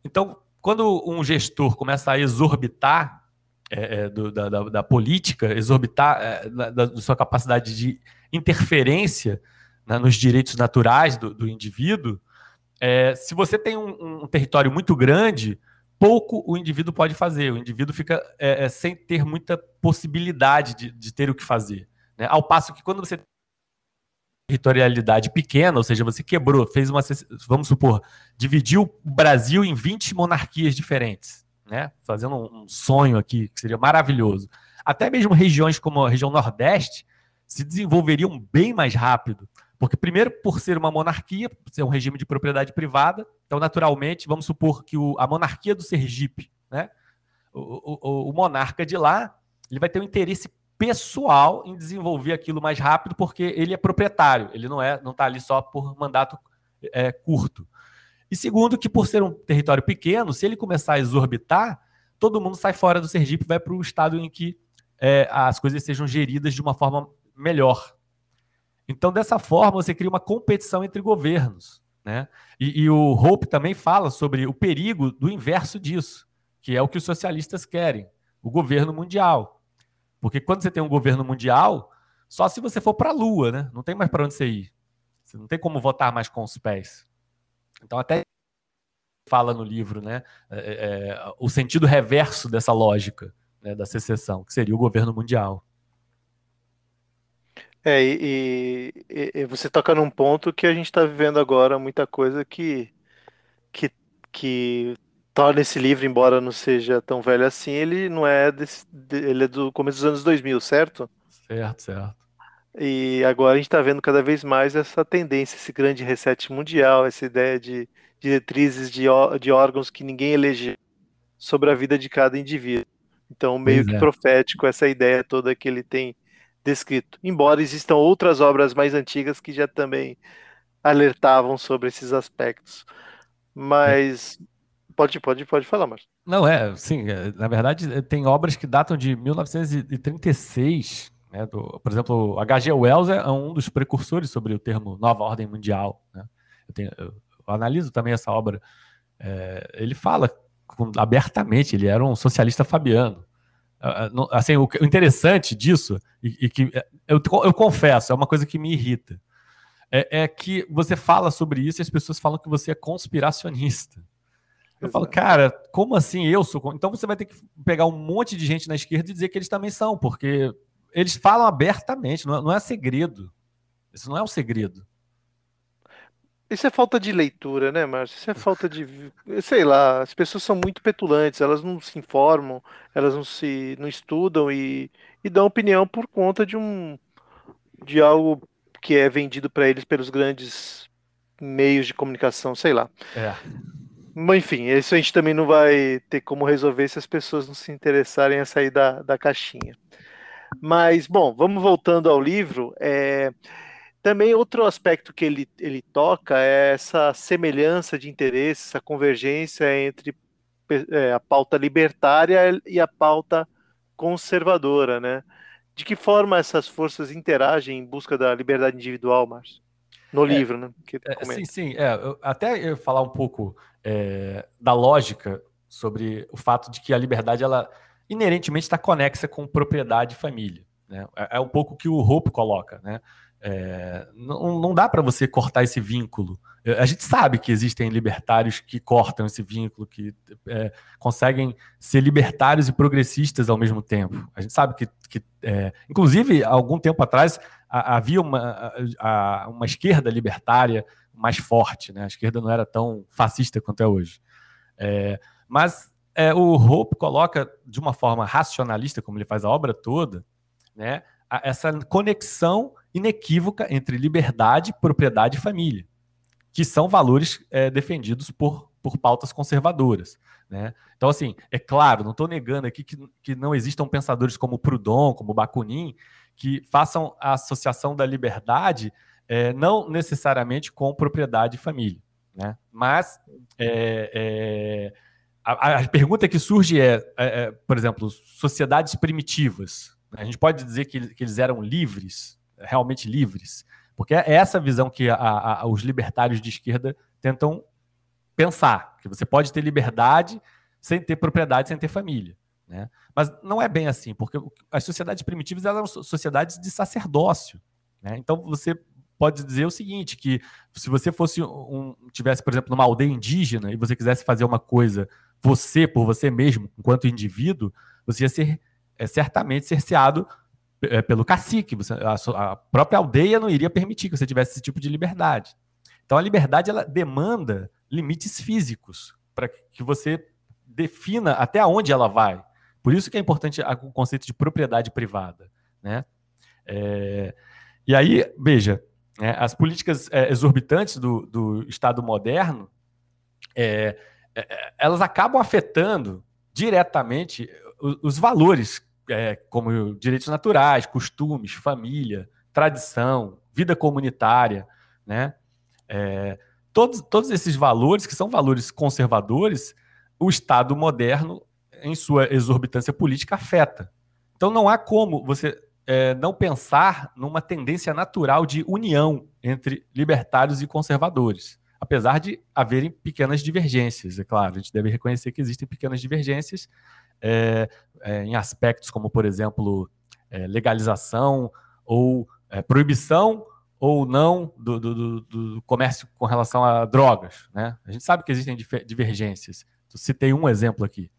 Então, quando um gestor começa a exorbitar é, é do, da, da, da, política, exorbitar é, da, da, sua capacidade de interferência né, nos direitos naturais do, do indivíduo, é, se você tem um, um, território muito grande, pouco o indivíduo pode fazer. O indivíduo fica é, é, sem ter muita possibilidade de, de ter o que fazer. Né? Ao passo que quando você tem territorialidade pequena, ou seja, você quebrou, fez uma, vamos supor, dividiu o Brasil em 20 monarquias diferentes, né? Fazendo um sonho aqui que seria maravilhoso. Até mesmo regiões como a região Nordeste se desenvolveriam bem mais rápido porque, primeiro, por ser uma monarquia, ser um regime de propriedade privada, então, naturalmente, vamos supor que o, a monarquia do Sergipe, né, o, o, o, monarca de lá, ele vai ter um interesse pessoal em desenvolver aquilo mais rápido, porque ele é proprietário, ele não é, não está ali só por mandato é, curto. E segundo, que por ser um território pequeno, se ele começar a exorbitar, todo mundo sai fora do Sergipe e vai para o estado em que é, as coisas sejam geridas de uma forma melhor, então, dessa forma, você cria uma competição entre governos. Né? E, e, o Hope também fala sobre o perigo do inverso disso, que é o que os socialistas querem, o governo mundial. Porque quando você tem um governo mundial, só se você for para a Lua, né? não tem mais para onde você ir. Você não tem como votar mais com os pés. Então, até fala no livro né, é, é, é o sentido reverso dessa lógica né, da secessão, que seria o governo mundial. É, e, e, e você toca num ponto que a gente está vivendo agora muita coisa que, que, que torna esse livro, embora não seja tão velho assim, ele não é desse, ele é do começo dos anos 2000, certo? Certo, certo. E agora a gente está vendo cada vez mais essa tendência, esse grande reset mundial, essa ideia de diretrizes de, de órgãos que ninguém elegeu sobre a vida de cada indivíduo. Então, meio pois que é. profético essa ideia toda que ele tem descrito. Embora existam outras obras mais antigas que já também alertavam sobre esses aspectos. Mas pode, pode, pode falar, Marcos. Não, é, sim, é, na verdade é, tem obras que datam de 1936, né, do, por exemplo, H.G. Wells é um dos precursores sobre o termo Nova Ordem Mundial. Né? Eu, tenho, eu analiso também essa obra. É, ele fala com, abertamente, ele era um socialista fabiano. Ah, ah, assim, o interessante disso, e, e que é, eu, eu, confesso, é uma coisa que me irrita, é, é, que você fala sobre isso e as pessoas falam que você é conspiracionista. Eu falo, cara, como assim eu sou? Então você vai ter que pegar um monte de gente na esquerda e dizer que eles também são, porque eles falam abertamente, não é, não é segredo. Isso não é um segredo. Isso é falta de leitura, né, Márcio? Isso é falta de. Sei lá, as pessoas são muito petulantes, elas não se informam, elas não se não estudam e, e dão opinião por conta de um de algo que é vendido para eles pelos grandes meios de comunicação, sei lá. É. Mas enfim, isso a gente também não vai ter como resolver se as pessoas não se interessarem a sair da, da caixinha. Mas, bom, vamos voltando ao livro. É, também outro aspecto que ele, ele toca é essa semelhança de interesse, essa convergência entre é, a pauta libertária e a pauta conservadora, né? De que forma essas forças interagem em busca da liberdade individual, Márcio? No é, livro, né? É, sim, sim. É, eu, até eu falar um pouco é, da lógica sobre o fato de que a liberdade ela inerentemente está conexa com propriedade e família. Né? É, é um pouco o que o Hope coloca. Né? É, não, não dá para você cortar esse vínculo. A gente sabe que existem libertários que cortam esse vínculo, que é, conseguem ser libertários e progressistas ao mesmo tempo. A gente sabe que, que é, inclusive, algum tempo atrás, a, havia uma, a, uma esquerda libertária mais forte, né? A esquerda não era tão fascista quanto é hoje. É, mas é, o Hope coloca de uma forma racionalista, como ele faz a obra toda, né? essa conexão inequívoca entre liberdade, propriedade e família, que são valores é, defendidos por, por pautas conservadoras. Né? Então, assim, é claro, não estou negando aqui que, que não existam pensadores como Proudhon, como Bakunin, que façam a associação da liberdade é, não necessariamente com propriedade e família. Né? Mas é, é a, a, pergunta que surge é, é, é, por exemplo, sociedades primitivas. A gente pode dizer que, que eles eram livres, realmente livres, porque é essa visão que a, a, os libertários de esquerda tentam pensar, que você pode ter liberdade sem ter propriedade, sem ter família. Né? Mas não é bem assim, porque as sociedades primitivas eram sociedades de sacerdócio. Né? Então você pode dizer o seguinte, que se você fosse um, tivesse, por exemplo, numa aldeia indígena e você quisesse fazer uma coisa você por você mesmo, enquanto indivíduo, você ia ser é, certamente cerceado é, pelo cacique. Você, a, a, própria aldeia não iria permitir que você tivesse esse tipo de liberdade. Então a liberdade ela demanda limites físicos para que você defina até onde ela vai. Por isso que é importante o conceito de propriedade privada, né? É, e aí, veja, né, as políticas é, exorbitantes do, do Estado moderno, é, é elas acabam afetando diretamente os, os valores é, como direitos naturais, costumes, família, tradição, vida comunitária, né? É, todos, todos esses valores, que são valores conservadores, o Estado moderno, em sua exorbitância política, afeta. Então não há como você é, não pensar numa tendência natural de união entre libertários e conservadores. Apesar de haverem pequenas divergências, é claro, a gente deve reconhecer que existem pequenas divergências, é, é, em aspectos como, por exemplo, é, legalização ou é, proibição ou não do, do, do, comércio com relação a drogas. Né? A gente sabe que existem divergências. Eu citei um exemplo aqui.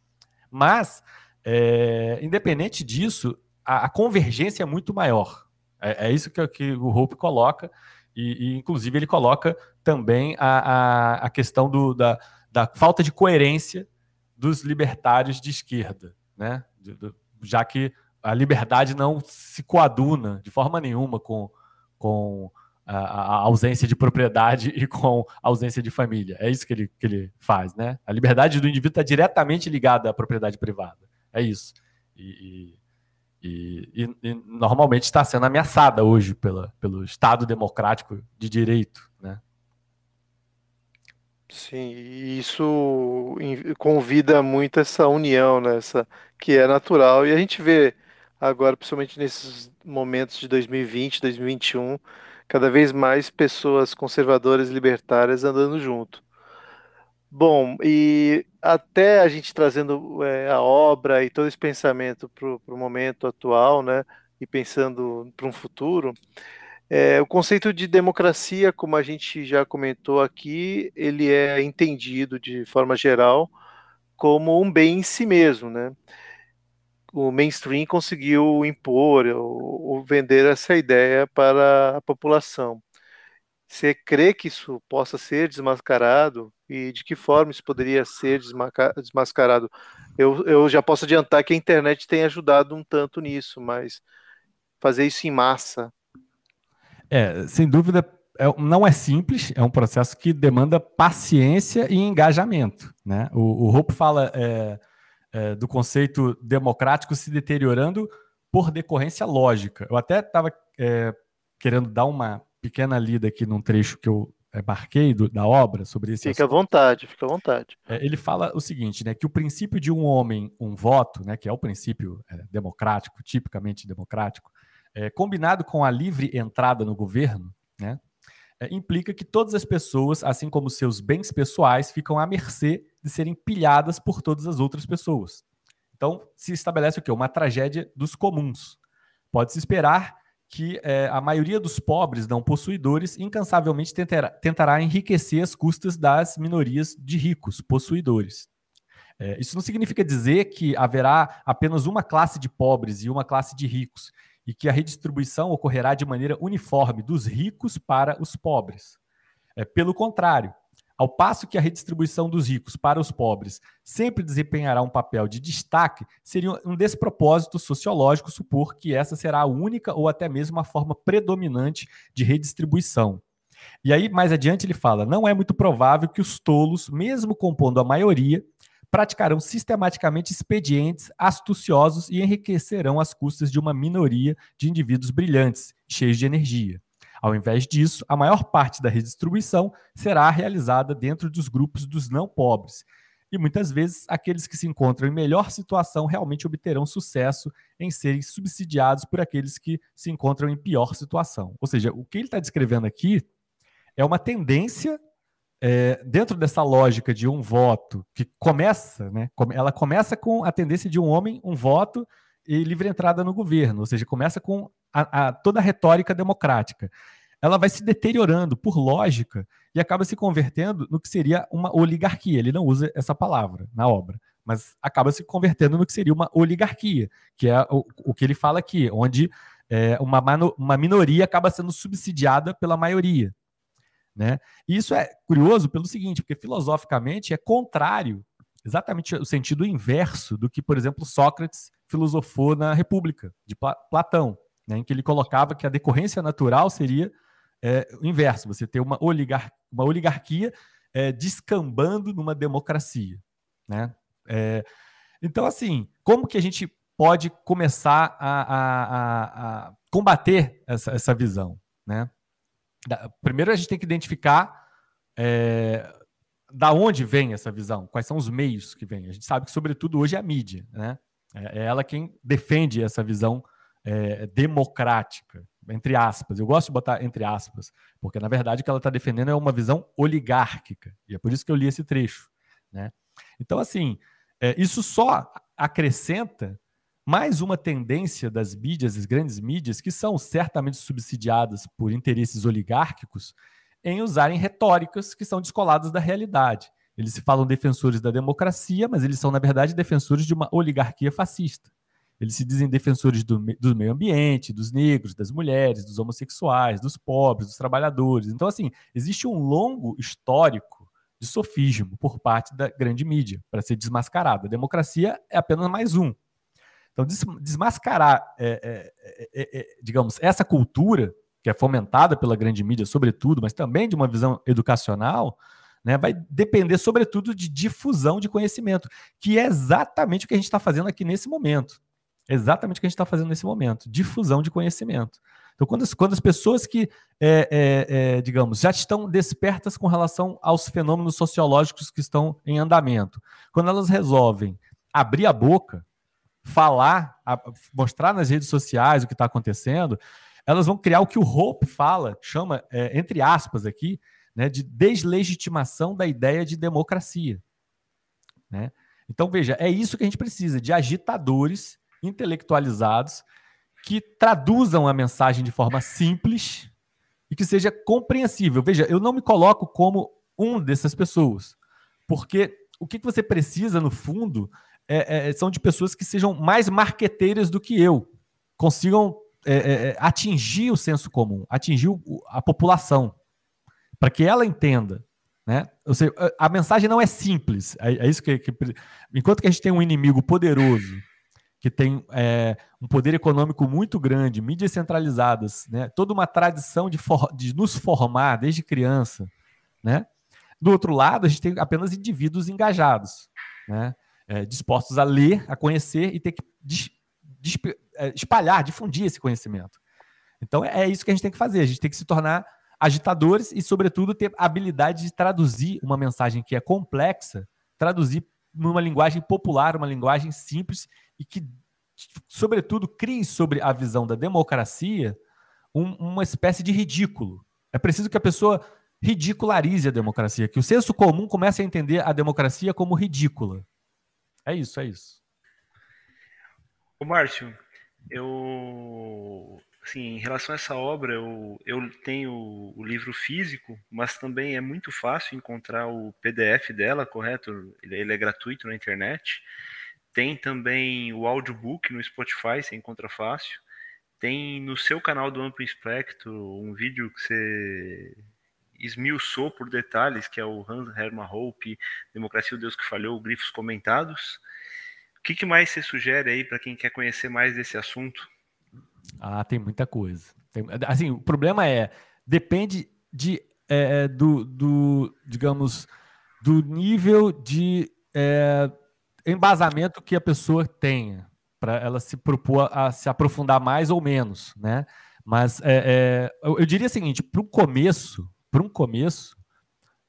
Mas, é, independente disso, a, a, convergência é muito maior. É, é isso que, que, o Hope coloca, e, e, inclusive ele coloca também a, a, a questão do, da, da falta de coerência dos libertários de esquerda, né? já que a liberdade não se coaduna de forma nenhuma com, com a, ausência de propriedade [laughs] e com a ausência de família. É isso que ele, que ele faz, né? A liberdade do indivíduo está diretamente ligada à propriedade privada. É isso. E, e, e, e normalmente está sendo ameaçada hoje pela, pelo Estado democrático de direito, né? Sim, isso convida muito essa união, né, essa, que é natural. E a gente vê agora, principalmente nesses momentos de 2020, 2021, cada vez mais pessoas conservadoras e libertárias andando junto. Bom, e até a gente trazendo é, a obra e todo esse pensamento para o momento atual, né, e pensando para um futuro, é, o conceito de democracia, como a gente já comentou aqui, ele é entendido de forma geral como um bem em si mesmo, né? O mainstream conseguiu impor ou, ou vender essa ideia para a população. Você crê que isso possa ser desmascarado? E de que forma isso poderia ser desmascarado? Eu, eu já posso adiantar que a internet tem ajudado um tanto nisso, mas fazer isso em massa é, sem dúvida, é, não é simples, é um processo que demanda paciência e engajamento. Né? O, o Hope fala é, é, do conceito democrático se deteriorando por decorrência lógica. Eu até estava é, querendo dar uma pequena lida aqui num trecho que eu é, marquei do, da obra sobre esse Fica assunto. à vontade, fica à vontade. É, ele fala o seguinte, né, que o princípio de um homem, um voto, né, que é o princípio democrático, tipicamente democrático, é, combinado com a livre entrada no governo, né, é, implica que todas as pessoas, assim como seus bens pessoais, ficam à mercê de serem pilhadas por todas as outras pessoas. Então, se estabelece o quê? Uma tragédia dos comuns. pode-se esperar que é, a maioria dos pobres não possuidores incansavelmente tentará, tentará enriquecer as custas das minorias de ricos possuidores. É, isso não significa dizer que haverá apenas uma classe de pobres e uma classe de ricos, e que a redistribuição ocorrerá de maneira uniforme dos ricos para os pobres. É, pelo contrário, ao passo que a redistribuição dos ricos para os pobres sempre desempenhará um papel de destaque, seria um despropósito sociológico supor que essa será a única ou até mesmo a forma predominante de redistribuição. E aí, mais adiante, ele fala: não é muito provável que os tolos, mesmo compondo a maioria, praticarão sistematicamente expedientes astuciosos e enriquecerão as custas de uma minoria de indivíduos brilhantes, cheios de energia. Ao invés disso, a maior parte da redistribuição será realizada dentro dos grupos dos não pobres. E muitas vezes, aqueles que se encontram em melhor situação realmente obterão sucesso em serem subsidiados por aqueles que se encontram em pior situação. Ou seja, o que ele está descrevendo aqui é uma tendência é, dentro dessa lógica de um voto que começa, né? Ela começa com a tendência de um homem, um voto e livre entrada no governo, ou seja, começa com a, a, toda a retórica democrática. Ela vai se deteriorando por lógica e acaba se convertendo no que seria uma oligarquia. Ele não usa essa palavra na obra, mas acaba se convertendo no que seria uma oligarquia, que é o, o que ele fala aqui, onde é, uma, uma minoria acaba sendo subsidiada pela maioria. Né? E isso é curioso pelo seguinte, porque filosoficamente é contrário, exatamente o sentido inverso do que, por exemplo, Sócrates filosofou na República, de Platão né, em que ele colocava que a decorrência natural seria é, o inverso, você ter uma, oligar uma oligarquia é, descambando numa democracia. Né? É, então, assim, como que a gente pode começar a, a, a, a combater essa, essa visão? Né? Da, primeiro, a gente tem que identificar é, da onde vem essa visão, quais são os meios que vêm. A gente sabe que, sobretudo, hoje é a mídia. Né? É, é ela quem defende essa visão é, democrática, entre aspas. Eu gosto de botar entre aspas, porque na verdade o que ela está defendendo é uma visão oligárquica. E é por isso que eu li esse trecho. Né? Então, assim, é, isso só acrescenta mais uma tendência das mídias, das grandes mídias, que são certamente subsidiadas por interesses oligárquicos, em usarem retóricas que são descoladas da realidade. Eles se falam defensores da democracia, mas eles são, na verdade, defensores de uma oligarquia fascista. Eles se dizem defensores do, do meio ambiente, dos negros, das mulheres, dos homossexuais, dos pobres, dos trabalhadores. Então, assim, existe um longo histórico de sofismo por parte da grande mídia para ser desmascarado. A democracia é apenas mais um. Então, desmascarar, é, é, é, é, digamos, essa cultura que é fomentada pela grande mídia, sobretudo, mas também de uma visão educacional, né, vai depender, sobretudo, de difusão de conhecimento, que é exatamente o que a gente está fazendo aqui nesse momento exatamente o que a gente está fazendo nesse momento, difusão de conhecimento. Então, quando as, quando as pessoas que, é, é, é, digamos, já estão despertas com relação aos fenômenos sociológicos que estão em andamento, quando elas resolvem abrir a boca, falar, mostrar nas redes sociais o que está acontecendo, elas vão criar o que o Hope fala, chama, é, entre aspas aqui, né, de deslegitimação da ideia de democracia. Né? Então, veja, é isso que a gente precisa, de agitadores intelectualizados que traduzam a mensagem de forma simples e que seja compreensível. Veja, eu não me coloco como um dessas pessoas, porque o que você precisa, no fundo, é, é, são de pessoas que sejam mais marqueteiras do que eu, consigam é, é, é atingir o senso comum, atingir a população, para que ela entenda. Né? Ou seja, a mensagem não é simples. É, é isso que, que, Enquanto que a gente tem um inimigo poderoso que tem é, um poder econômico muito grande, mídias centralizadas, né? toda uma tradição de, for, de nos formar desde criança. Né? Do outro lado, a gente tem apenas indivíduos engajados, né? É, dispostos a ler, a conhecer e ter que dis, dis, é, espalhar, difundir esse conhecimento. Então é, é isso que a gente tem que fazer, a gente tem que se tornar agitadores e, sobretudo, ter a habilidade de traduzir uma mensagem que é complexa, traduzir numa linguagem popular, uma linguagem simples e que, sobretudo, crie sobre a visão da democracia um, uma espécie de ridículo. É preciso que a pessoa ridicularize a democracia, que o senso comum comece a entender a democracia como ridícula. É isso, é isso. Ô, Márcio, Eu, assim, em relação a essa obra, eu, eu tenho o livro físico, mas também é muito fácil encontrar o PDF dela, correto? Ele, ele é gratuito na internet. Tem também o audiobook no Spotify, você encontra fácil. Tem no seu canal do Amplo Espectro um vídeo que você esmiuçou por detalhes, que é o Hans Hermann Hope, Democracia o Deus que Falhou, Grifos Comentados. O que, que mais você sugere aí para quem quer conhecer mais desse assunto? Ah, tem muita coisa. Tem, assim, o problema é, depende de, é, é, do, do, digamos, do nível de é, embasamento que a pessoa tenha para ela se propor a se aprofundar mais ou menos, né? Mas é, é, eu, eu, diria o seguinte, para o começo, para um começo,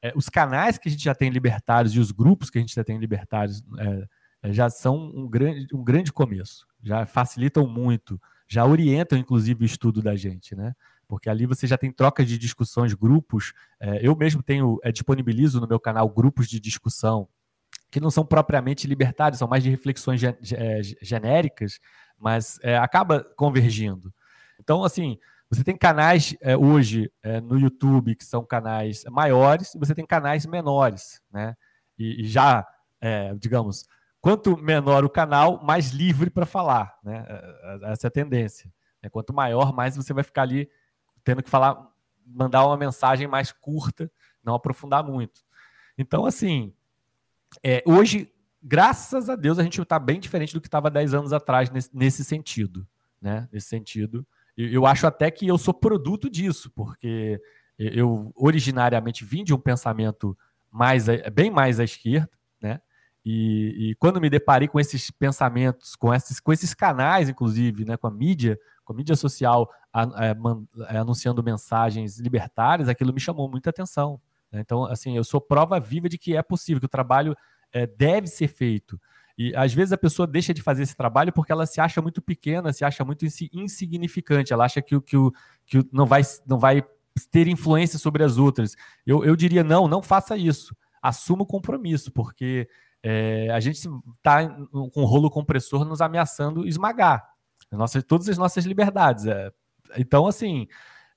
é, os canais que a gente já tem libertários e os grupos que a gente já tem libertários é, já são um grande, um grande começo, já facilitam muito, já orientam inclusive o estudo da gente, né? Porque ali você já tem troca de discussões, grupos. É, eu mesmo tenho, é, disponibilizo no meu canal grupos de discussão que não são propriamente libertários, são mais de reflexões é, genéricas, mas é, acaba convergindo. Então, assim, você tem canais é, hoje é, no YouTube que são canais maiores e você tem canais menores, né? E, e já, é, digamos, quanto menor o canal, mais livre para falar, né? Essa é a tendência. Né? Quanto maior, mais você vai ficar ali tendo que falar, mandar uma mensagem mais curta, não aprofundar muito. Então, assim, hoje, graças a Deus, a gente está bem diferente do que estava 10 anos atrás nesse, nesse sentido, né? Nesse sentido eu acho até que eu sou produto disso, porque eu originariamente vim de um pensamento mais bem mais à esquerda, né? E, e, quando me deparei com esses pensamentos, com esses, com esses canais, inclusive, né, com a mídia, com a mídia social anunciando mensagens libertárias, aquilo me chamou muita atenção. Né? Então, assim, eu sou prova viva de que é possível, que o trabalho é, deve ser feito. E às vezes a pessoa deixa de fazer esse trabalho porque ela se acha muito pequena, se acha muito insignificante, ela acha que o que, o, que não, vai, não vai ter influência sobre as outras. Eu, eu diria, não, não faça isso. Assuma o compromisso, porque é, a gente está com o rolo compressor nos ameaçando esmagar nossa, todas as nossas liberdades. É, então, assim,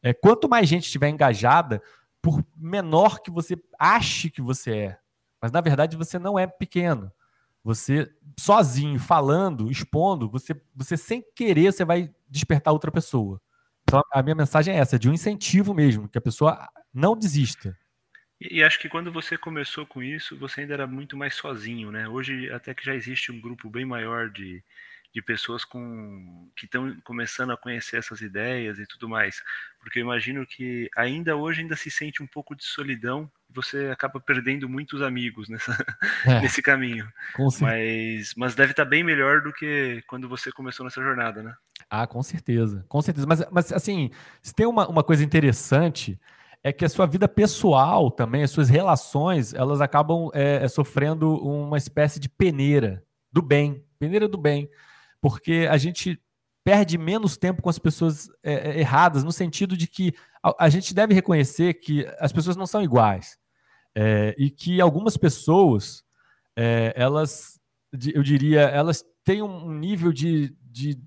é, quanto mais gente estiver engajada, por menor que você ache que você é, mas na verdade você não é pequeno. Você sozinho, falando, expondo, você, você sem querer, você vai despertar outra pessoa. Então a minha mensagem é essa, de um incentivo mesmo, que a pessoa não desista. E, acho que quando você começou com isso, você ainda era muito mais sozinho, né? Hoje até que já existe um grupo bem maior de, de pessoas com, que estão começando a conhecer essas ideias e tudo mais. Porque eu imagino que ainda hoje ainda se sente um pouco de solidão você acaba perdendo muitos amigos nessa, [laughs] é, nesse caminho. Mas, mas deve estar tá bem melhor do que quando você começou nessa jornada, né? Ah, com certeza, com certeza. Mas, mas assim, se tem uma, uma coisa interessante é que a sua vida pessoal também, as suas relações, elas acabam é sofrendo uma espécie de peneira do bem, peneira do bem porque a gente perde menos tempo com as pessoas é, é, erradas, no sentido de que a, a, gente deve reconhecer que as pessoas não são iguais é, e que algumas pessoas, é, elas, eu diria, elas têm um nível de, de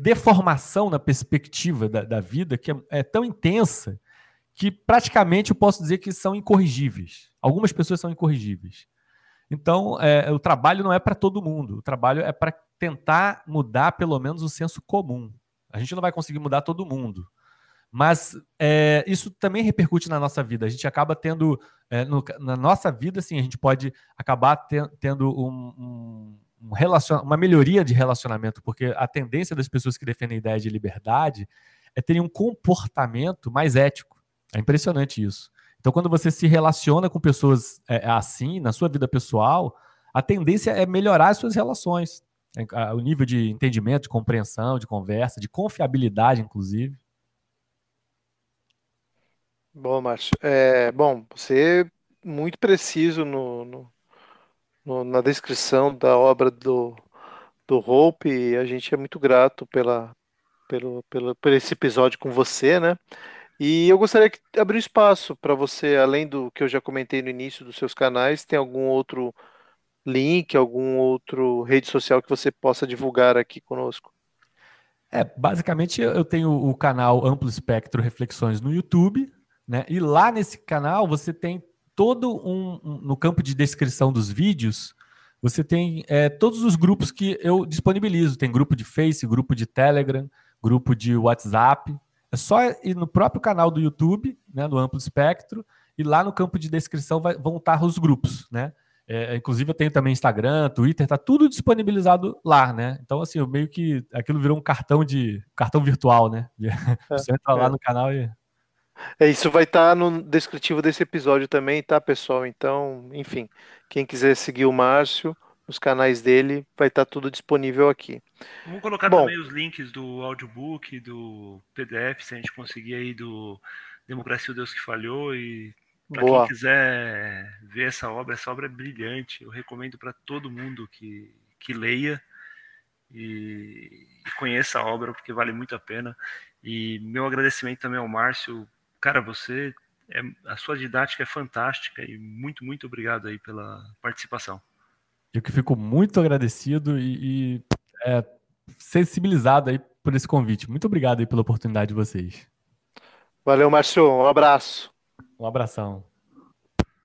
deformação na perspectiva da, da vida que é, é, tão intensa que praticamente eu posso dizer que são incorrigíveis. Algumas pessoas são incorrigíveis. Então, é, o trabalho não é para todo mundo. O trabalho é para tentar mudar pelo menos o senso comum. A gente não vai conseguir mudar todo mundo. Mas é, isso também repercute na nossa vida. A gente acaba tendo, é, no, na nossa vida, sim, a gente pode acabar te, tendo um, um, um relacion, uma melhoria de relacionamento, porque a tendência das pessoas que defendem a ideia de liberdade é terem um comportamento mais ético. É impressionante isso. Então, quando você se relaciona com pessoas é, assim, na sua vida pessoal, a tendência é melhorar as suas relações. É, o nível de entendimento, de compreensão, de conversa, de confiabilidade, inclusive. Bom, Márcio. É, bom, você é muito preciso no, no, no, na descrição da obra do, do Hope e a gente é muito grato pela, pelo, pelo, por esse episódio com você, né? E eu gostaria de abrir espaço para você, além do que eu já comentei no início dos seus canais, tem algum outro link, algum outro rede social que você possa divulgar aqui conosco? É, basicamente eu tenho o canal Amplo Espectro Reflexões no YouTube, né? E lá nesse canal você tem todo um, um no campo de descrição dos vídeos, você tem é, todos os grupos que eu disponibilizo. Tem grupo de Face, grupo de Telegram, grupo de WhatsApp. É só ir no próprio canal do YouTube, né, do Amplo Espectro, e lá no campo de descrição vai, vão estar os grupos, né? É, inclusive eu tenho também Instagram, Twitter, tá tudo disponibilizado lá, né? Então assim, eu meio que aquilo virou um cartão de cartão virtual, né? [laughs] Você entra lá é. no canal e é, isso vai estar tá no descritivo desse episódio também, tá, pessoal? Então, enfim, quem quiser seguir o Márcio, os canais dele, vai estar tá tudo disponível aqui. Vamos colocar Bom, também os links do audiobook, do PDF, se a gente conseguir aí do Democracia o Deus que Falhou e para quem quiser ver essa obra, essa obra é brilhante. Eu recomendo para todo mundo que, que leia e, e conheça a obra, porque vale muito a pena. E meu agradecimento também ao Márcio cara, você é, a sua didática é fantástica e muito, muito obrigado aí pela participação. Eu que fico muito agradecido e, e é, sensibilizado aí por esse convite. Muito obrigado aí pela oportunidade de vocês. Valeu, Márcio. Um abraço. Um abração.